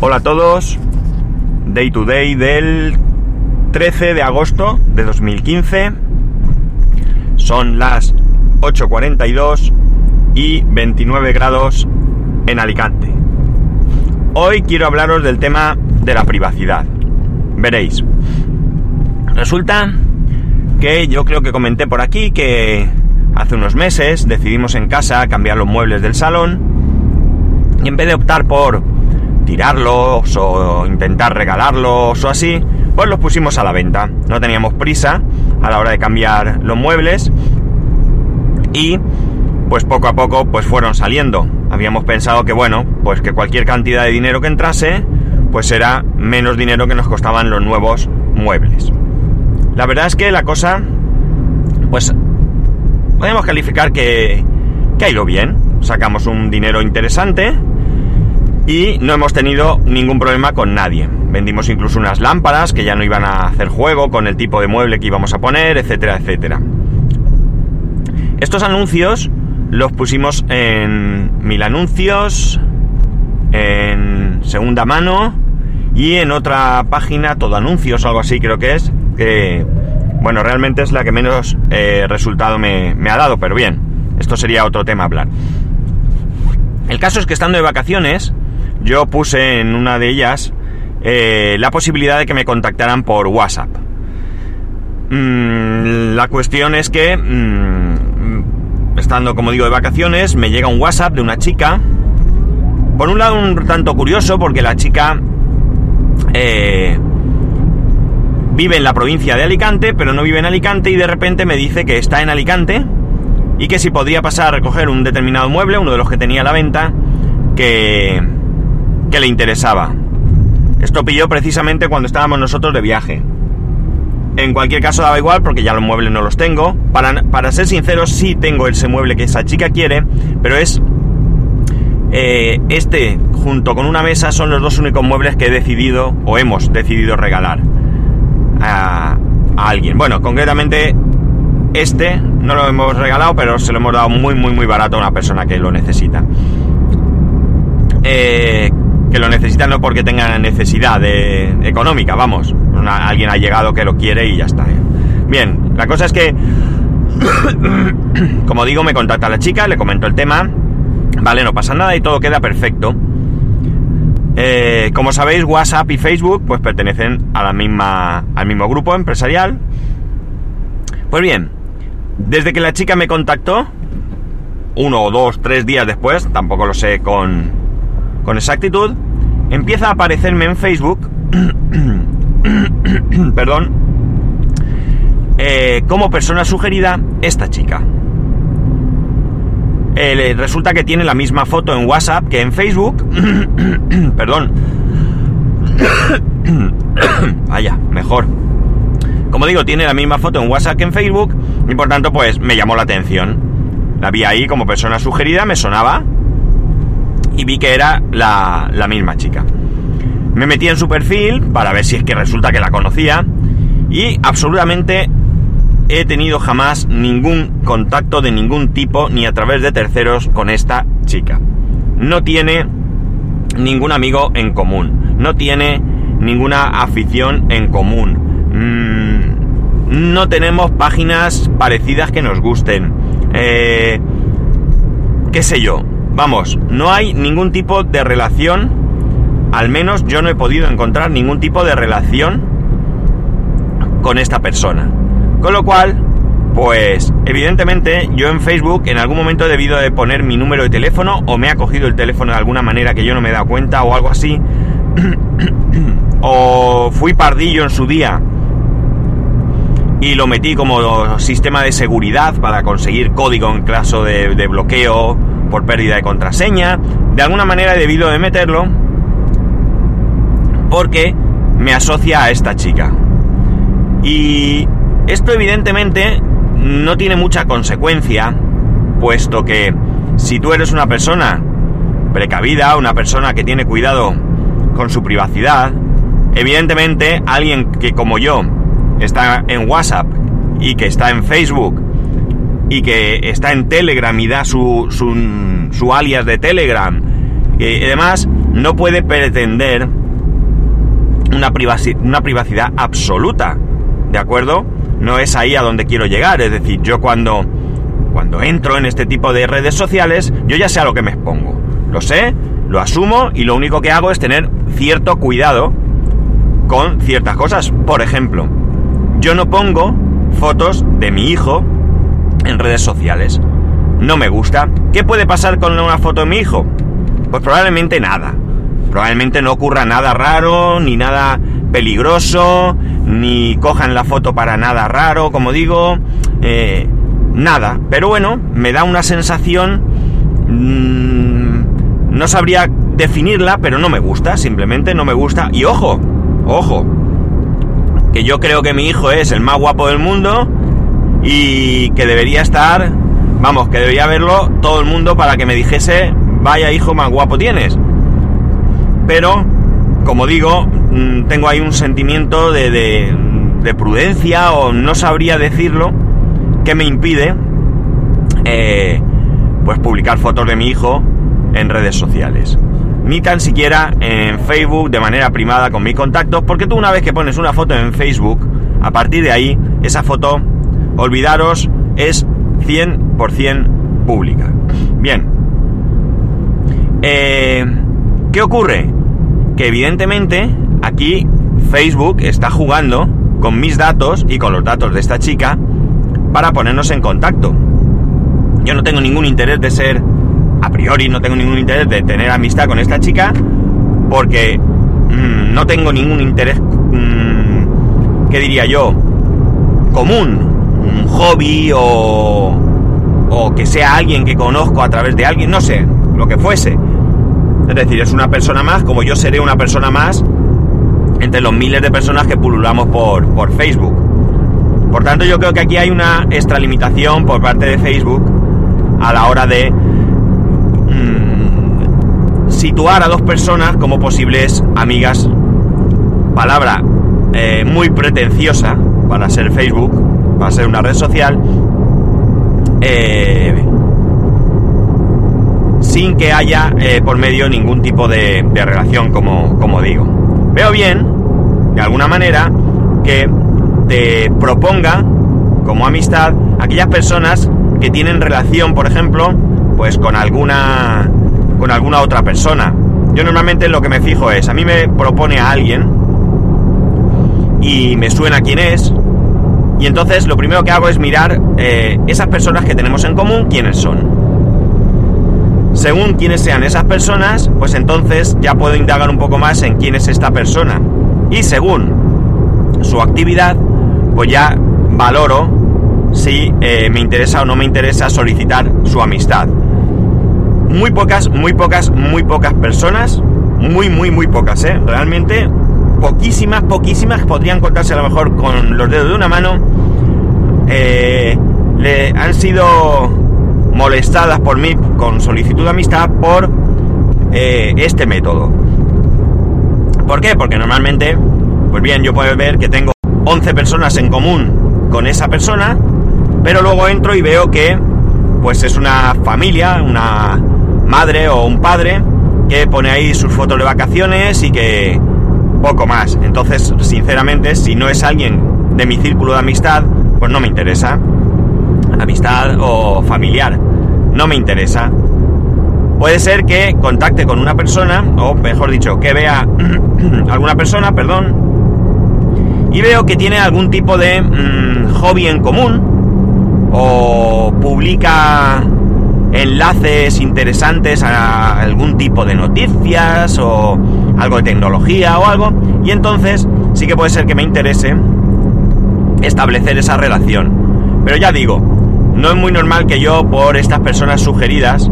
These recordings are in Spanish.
Hola a todos, Day to Day del 13 de agosto de 2015. Son las 8.42 y 29 grados en Alicante. Hoy quiero hablaros del tema de la privacidad. Veréis. Resulta que yo creo que comenté por aquí que hace unos meses decidimos en casa cambiar los muebles del salón y en vez de optar por tirarlos o intentar regalarlos o así, pues los pusimos a la venta. No teníamos prisa a la hora de cambiar los muebles y pues poco a poco pues fueron saliendo. Habíamos pensado que bueno, pues que cualquier cantidad de dinero que entrase pues era menos dinero que nos costaban los nuevos muebles. La verdad es que la cosa pues podemos calificar que, que ha ido bien. Sacamos un dinero interesante y no hemos tenido ningún problema con nadie. Vendimos incluso unas lámparas que ya no iban a hacer juego con el tipo de mueble que íbamos a poner, etcétera, etcétera. Estos anuncios los pusimos en Mil Anuncios, en Segunda Mano y en otra página, Todo Anuncios algo así creo que es, que bueno, realmente es la que menos eh, resultado me, me ha dado, pero bien, esto sería otro tema a hablar. El caso es que estando de vacaciones, yo puse en una de ellas eh, la posibilidad de que me contactaran por WhatsApp. Mm, la cuestión es que, mm, estando como digo de vacaciones, me llega un WhatsApp de una chica. Por un lado un tanto curioso porque la chica eh, vive en la provincia de Alicante, pero no vive en Alicante y de repente me dice que está en Alicante y que si podría pasar a recoger un determinado mueble, uno de los que tenía a la venta, que, que le interesaba. Esto pilló precisamente cuando estábamos nosotros de viaje. En cualquier caso daba igual porque ya los muebles no los tengo. Para, para ser sincero, sí tengo ese mueble que esa chica quiere, pero es... Eh, este, junto con una mesa, son los dos únicos muebles que he decidido, o hemos decidido regalar a, a alguien. Bueno, concretamente este no lo hemos regalado, pero se lo hemos dado muy, muy, muy barato a una persona que lo necesita. Eh, que lo necesita no porque tenga necesidad económica, vamos. alguien ha llegado que lo quiere y ya está. ¿eh? Bien, la cosa es que, como digo, me contacta la chica, le comento el tema. Vale, no pasa nada y todo queda perfecto. Eh, como sabéis, WhatsApp y Facebook pues pertenecen a la misma, al mismo grupo empresarial. Pues bien, desde que la chica me contactó, uno dos, tres días después, tampoco lo sé con, con exactitud, empieza a aparecerme en Facebook, perdón, eh, como persona sugerida esta chica. Eh, resulta que tiene la misma foto en WhatsApp que en Facebook, perdón, vaya, mejor. Como digo, tiene la misma foto en WhatsApp que en Facebook y por tanto pues me llamó la atención. La vi ahí como persona sugerida, me sonaba y vi que era la, la misma chica. Me metí en su perfil para ver si es que resulta que la conocía y absolutamente he tenido jamás ningún contacto de ningún tipo ni a través de terceros con esta chica. No tiene ningún amigo en común, no tiene ninguna afición en común. Mm, no tenemos páginas parecidas que nos gusten. Eh, ¿Qué sé yo? Vamos, no hay ningún tipo de relación, al menos yo no he podido encontrar ningún tipo de relación con esta persona. Con lo cual, pues evidentemente yo en Facebook en algún momento he debido de poner mi número de teléfono o me ha cogido el teléfono de alguna manera que yo no me he dado cuenta o algo así. o fui pardillo en su día y lo metí como sistema de seguridad para conseguir código en caso de, de bloqueo por pérdida de contraseña. De alguna manera he debido de meterlo porque me asocia a esta chica. Y esto evidentemente no tiene mucha consecuencia, puesto que si tú eres una persona precavida, una persona que tiene cuidado con su privacidad, evidentemente alguien que como yo está en WhatsApp y que está en Facebook y que está en Telegram y da su, su, alias de Telegram y demás, no puede pretender una, una privacidad absoluta, ¿de acuerdo? No es ahí a donde quiero llegar, es decir, yo cuando, cuando entro en este tipo de redes sociales, yo ya sé a lo que me expongo, lo sé, lo asumo y lo único que hago es tener cierto cuidado con ciertas cosas. Por ejemplo, yo no pongo fotos de mi hijo en redes sociales. No me gusta. ¿Qué puede pasar con una foto de mi hijo? Pues probablemente nada. Probablemente no ocurra nada raro, ni nada peligroso, ni cojan la foto para nada raro, como digo. Eh, nada. Pero bueno, me da una sensación... Mmm, no sabría definirla, pero no me gusta. Simplemente no me gusta. Y ojo, ojo. Que yo creo que mi hijo es el más guapo del mundo y que debería estar, vamos, que debería verlo todo el mundo para que me dijese, vaya hijo más guapo tienes. Pero, como digo, mm, tengo ahí un sentimiento de, de, prudencia o no sabría decirlo que me impide eh, pues publicar fotos de mi hijo en redes sociales. Ni tan siquiera en Facebook de manera primada con mis contactos, porque tú una vez que pones una foto en Facebook, a partir de ahí, esa foto olvidaros, es 100% pública. Bien. Eh, ¿Qué ocurre? Que evidentemente aquí Facebook está jugando con mis datos y con los datos de esta chica para ponernos en contacto. Yo no tengo ningún interés de ser, a priori no tengo ningún interés de tener amistad con esta chica porque mmm, no tengo ningún interés, mmm, ¿qué diría yo? Común un hobby o, o que sea alguien que conozco a través de alguien, no sé, lo que fuese. Es decir, es una persona más, como yo seré una persona más entre los miles de personas que pululamos por, por Facebook. Por tanto, yo creo que aquí hay una extralimitación por parte de Facebook a la hora de mmm, situar a dos personas como posibles amigas. Palabra eh, muy pretenciosa para ser Facebook, va a ser una red social, eh, sin que haya eh, por medio ningún tipo de, de, relación, como, como digo. Veo bien, de alguna manera, que te proponga como amistad aquellas personas que tienen relación, por ejemplo, pues con alguna con alguna otra persona. Yo normalmente lo que me fijo es, a mí me propone a alguien y me suena quién es, y entonces lo primero que hago es mirar eh, esas personas que tenemos en común, quiénes son. Según quiénes sean esas personas, pues entonces ya puedo indagar un poco más en quién es esta persona. Y según su actividad, pues ya valoro si eh, me interesa o no me interesa solicitar su amistad. Muy pocas, muy pocas, muy pocas personas, muy, muy, muy pocas, ¿eh? Realmente poquísimas, poquísimas, podrían contarse a lo mejor con los dedos de una mano, eh, le han sido molestadas por mí con solicitud de amistad por eh, este método. ¿Por qué? Porque normalmente, pues bien, yo puedo ver que tengo 11 personas en común con esa persona, pero luego entro y veo que pues es una familia, una madre o un padre que pone ahí sus fotos de vacaciones y que poco más. Entonces, sinceramente, si no es alguien de mi círculo de amistad, pues no me interesa. Amistad o familiar, no me interesa. Puede ser que contacte con una persona, o mejor dicho, que vea alguna persona, perdón, y veo que tiene algún tipo de mmm, hobby en común, o publica enlaces interesantes a algún tipo de noticias o algo de tecnología o algo, y entonces sí que puede ser que me interese establecer esa relación. Pero ya digo, no es muy normal que yo por estas personas sugeridas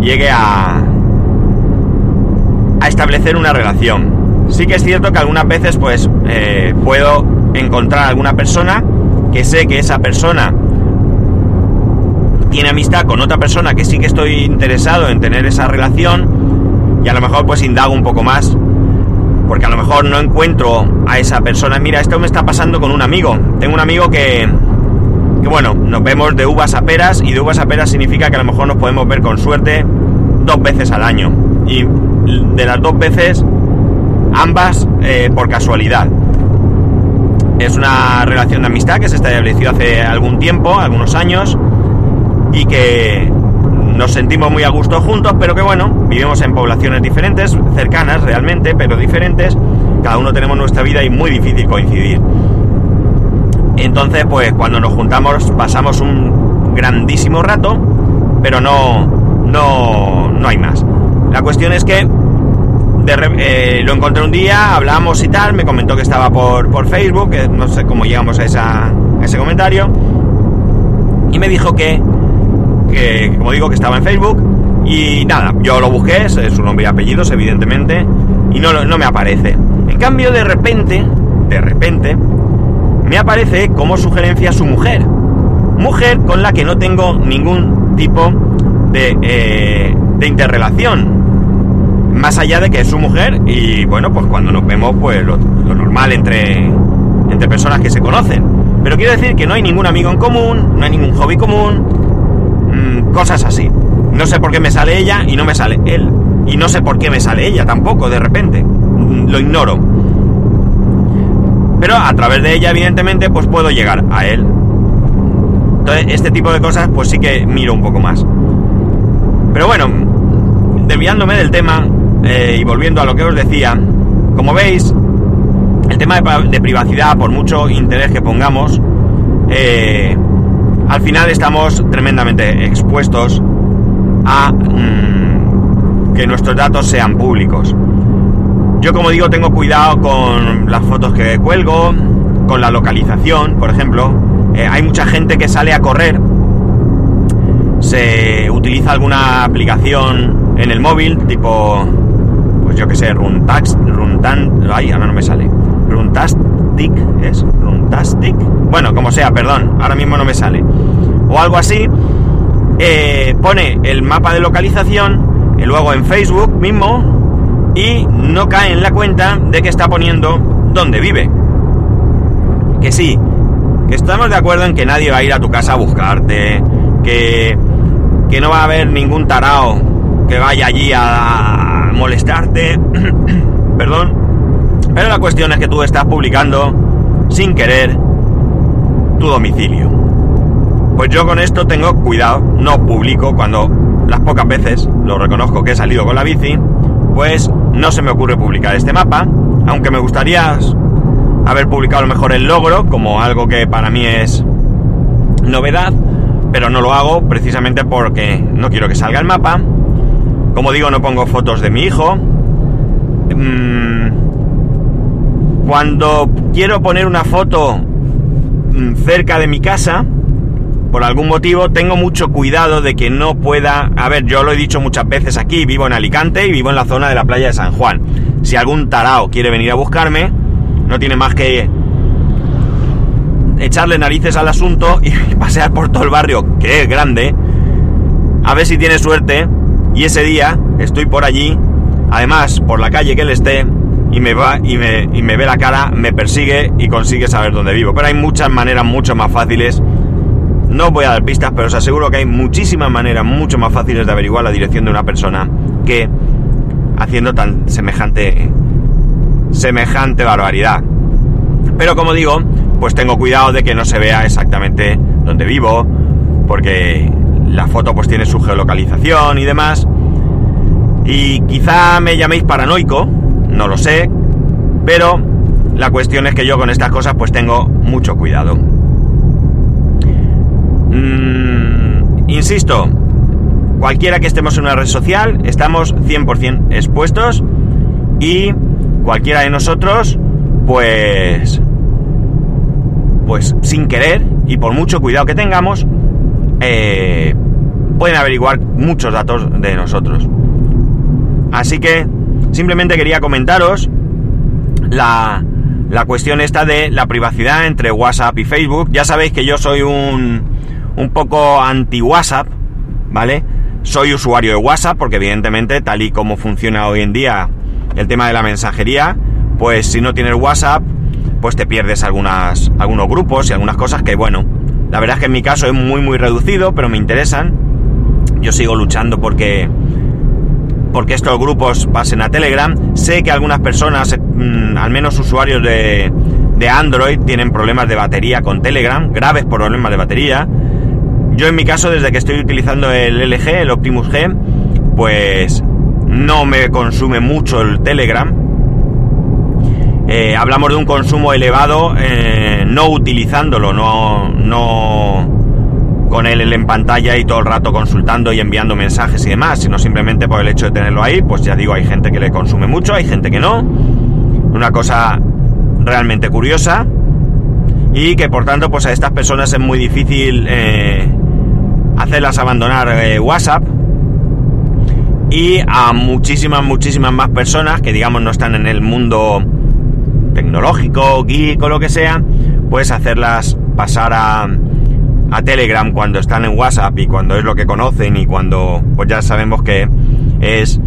llegue a a establecer una relación. Sí que es cierto que algunas veces pues eh, puedo encontrar alguna persona que sé que esa persona tiene amistad con otra persona que sí que estoy interesado en tener esa relación y a lo mejor pues indago un poco más porque a lo mejor no encuentro a esa persona. Mira, esto me está pasando con un amigo. Tengo un amigo que, que bueno, nos vemos de uvas a peras y de uvas a peras significa que a lo mejor nos podemos ver con suerte dos veces al año. Y de las dos veces, ambas eh, por casualidad. Es una relación de amistad que se estableció hace algún tiempo, algunos años, y que nos sentimos muy a gusto juntos, pero que bueno, vivimos en poblaciones diferentes, cercanas realmente, pero diferentes. Cada uno tenemos nuestra vida y muy difícil coincidir. Entonces, pues cuando nos juntamos pasamos un grandísimo rato, pero no, no, no hay más. La cuestión es que eh, lo encontré un día, hablamos y tal, me comentó que estaba por, por Facebook, no sé cómo llegamos a, esa, a ese comentario, y me dijo que que como digo que estaba en Facebook y nada, yo lo busqué, es su nombre y apellidos evidentemente y no, no me aparece. En cambio de repente, de repente, me aparece como sugerencia su mujer. Mujer con la que no tengo ningún tipo de, eh, de interrelación. Más allá de que es su mujer y bueno, pues cuando nos vemos pues lo, lo normal entre, entre personas que se conocen. Pero quiero decir que no hay ningún amigo en común, no hay ningún hobby común, Mm, cosas así. No sé por qué me sale ella y no me sale él. Y no sé por qué me sale ella tampoco, de repente. Mm, lo ignoro. Pero a través de ella, evidentemente, pues puedo llegar a él. Entonces, este tipo de cosas, pues sí que miro un poco más. Pero bueno, desviándome del tema eh, y volviendo a lo que os decía, como veis, el tema de, privacidad, por mucho interés que pongamos, eh, al final estamos tremendamente expuestos a mm, que nuestros datos sean públicos. Yo como digo tengo cuidado con las fotos que cuelgo, con la localización, por ejemplo. Eh, hay mucha gente que sale a correr, se utiliza alguna aplicación en el móvil, tipo, pues yo que sé, Runtax, Runtan, ay, ahora no me sale, ¿es? Runtastic, bueno, como sea, perdón, ahora mismo no me sale. O algo así. Eh, pone el mapa de localización, y luego en Facebook mismo, y no cae en la cuenta de que está poniendo dónde vive. Que sí, que estamos de acuerdo en que nadie va a ir a tu casa a buscarte, que, que no va a haber ningún tarao que vaya allí a molestarte. Perdón. Pero la cuestión es que tú estás publicando sin querer tu domicilio. Pues yo con esto tengo cuidado, no publico cuando las pocas veces, lo reconozco que he salido con la bici, pues no se me ocurre publicar este mapa, aunque me gustaría haber publicado a lo mejor el logro como algo que para mí es novedad, pero no lo hago precisamente porque no quiero que salga el mapa. Como digo, no pongo fotos de mi hijo. Mm, cuando quiero poner una foto Mm, cerca de mi casa, por algún motivo, tengo mucho cuidado de que no pueda... A ver, yo lo he dicho muchas veces aquí, vivo en Alicante y vivo en la zona de la playa de San Juan. Si algún tarao quiere venir a buscarme, no tiene más que echarle narices al asunto y pasear por todo el barrio, que es grande, a ver si tiene suerte y ese día estoy por allí, además por la calle que él esté, y me va y me, y me ve la cara, me persigue y consigue saber dónde vivo. Pero hay muchas maneras mucho más fáciles. No os voy a dar pistas, pero os aseguro que hay muchísimas maneras mucho más fáciles de averiguar la dirección de una persona que haciendo tan semejante semejante barbaridad. Pero como digo, pues tengo cuidado de que no se vea exactamente dónde vivo, porque la foto pues tiene su geolocalización y demás. Y quizá me llaméis paranoico, no lo sé, pero la cuestión es que yo con estas cosas pues tengo mucho cuidado. Mm, insisto, cualquiera que estemos en una red social, estamos 100% expuestos y cualquiera de nosotros, pues, pues sin querer y por mucho cuidado que tengamos, eh, pueden averiguar muchos datos de nosotros. Así que Simplemente quería comentaros la, la cuestión esta de la privacidad entre WhatsApp y Facebook. Ya sabéis que yo soy un, un poco anti-WhatsApp, ¿vale? Soy usuario de WhatsApp porque evidentemente tal y como funciona hoy en día el tema de la mensajería, pues si no tienes WhatsApp, pues te pierdes algunas, algunos grupos y algunas cosas que, bueno, la verdad es que en mi caso es muy muy reducido, pero me interesan. Yo sigo luchando porque porque estos grupos pasen a Telegram. Sé que algunas personas, mm, al menos usuarios de, de Android, tienen problemas de batería con Telegram, graves problemas de batería. Yo en mi caso, desde que estoy utilizando el LG, el Optimus G, pues no me consume mucho el Telegram. Eh, hablamos de un consumo elevado, eh, no utilizándolo, no, no con él en pantalla y todo el rato consultando y enviando mensajes y demás, sino simplemente por el hecho de tenerlo ahí, pues ya digo, hay gente que le consume mucho, hay gente que no. Una cosa realmente curiosa y que por tanto pues a estas personas es muy difícil eh, hacerlas abandonar eh, WhatsApp y a muchísimas, muchísimas más personas que digamos no están en el mundo tecnológico, geek o lo que sea, pues hacerlas pasar a, a Telegram cuando están en WhatsApp y cuando es lo que conocen y cuando pues ya sabemos que es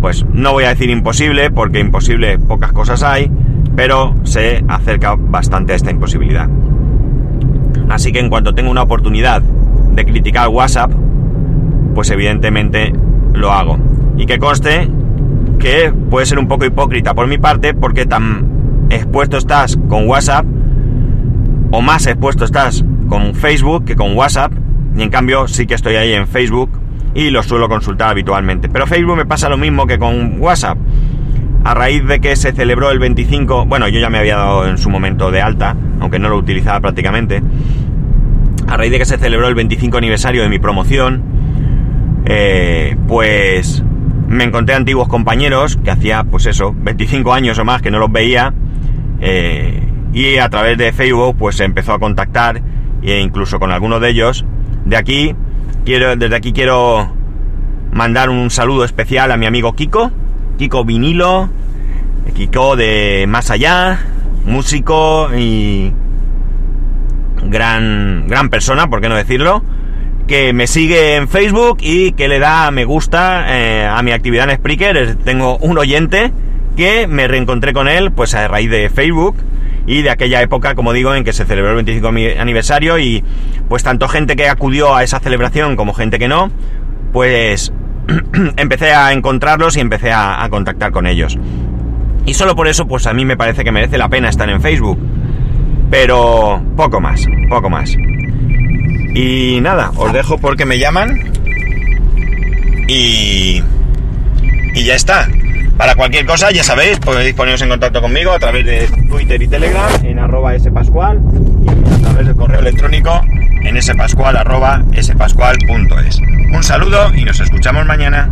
pues no voy a decir imposible porque imposible pocas cosas hay pero se acerca bastante a esta imposibilidad. Así que en cuanto tengo una oportunidad de criticar WhatsApp pues evidentemente lo hago. Y que conste que puede ser un poco hipócrita por mi parte porque tan expuesto estás con WhatsApp o más expuesto estás con Facebook que con WhatsApp. Y en cambio sí que estoy ahí en Facebook y lo suelo consultar habitualmente. Pero Facebook me pasa lo mismo que con WhatsApp. A raíz de que se celebró el 25, bueno, yo ya me había dado en su momento de alta, aunque no lo utilizaba prácticamente. A raíz de que se celebró el 25 aniversario de mi promoción, eh, pues me encontré antiguos compañeros que hacía, pues eso, 25 años o más que no los veía. Eh, y a través de Facebook, pues se empezó a contactar e incluso con algunos de ellos. De aquí, quiero, desde aquí quiero mandar un saludo especial a mi amigo Kiko, Kiko Vinilo, Kiko de Más Allá, músico y gran, gran persona, por qué no decirlo, que me sigue en Facebook y que le da me gusta eh, a mi actividad en Spreaker. Tengo un oyente que me reencontré con él pues a raíz de Facebook y de aquella época, como digo, en que se celebró el 25 aniversario y pues tanto gente que acudió a esa celebración como gente que no, pues empecé a encontrarlos y empecé a, contactar con ellos. Y solo por eso, pues a mí me parece que merece la pena estar en Facebook. Pero poco más, poco más. Y nada, os dejo porque me llaman. Y... Y ya está. Para cualquier cosa, ya sabéis, podéis poneros en contacto conmigo a través de Twitter y Telegram en arroba spascual y a través del correo electrónico en spascual arroba spascual.es. Un saludo y nos escuchamos mañana.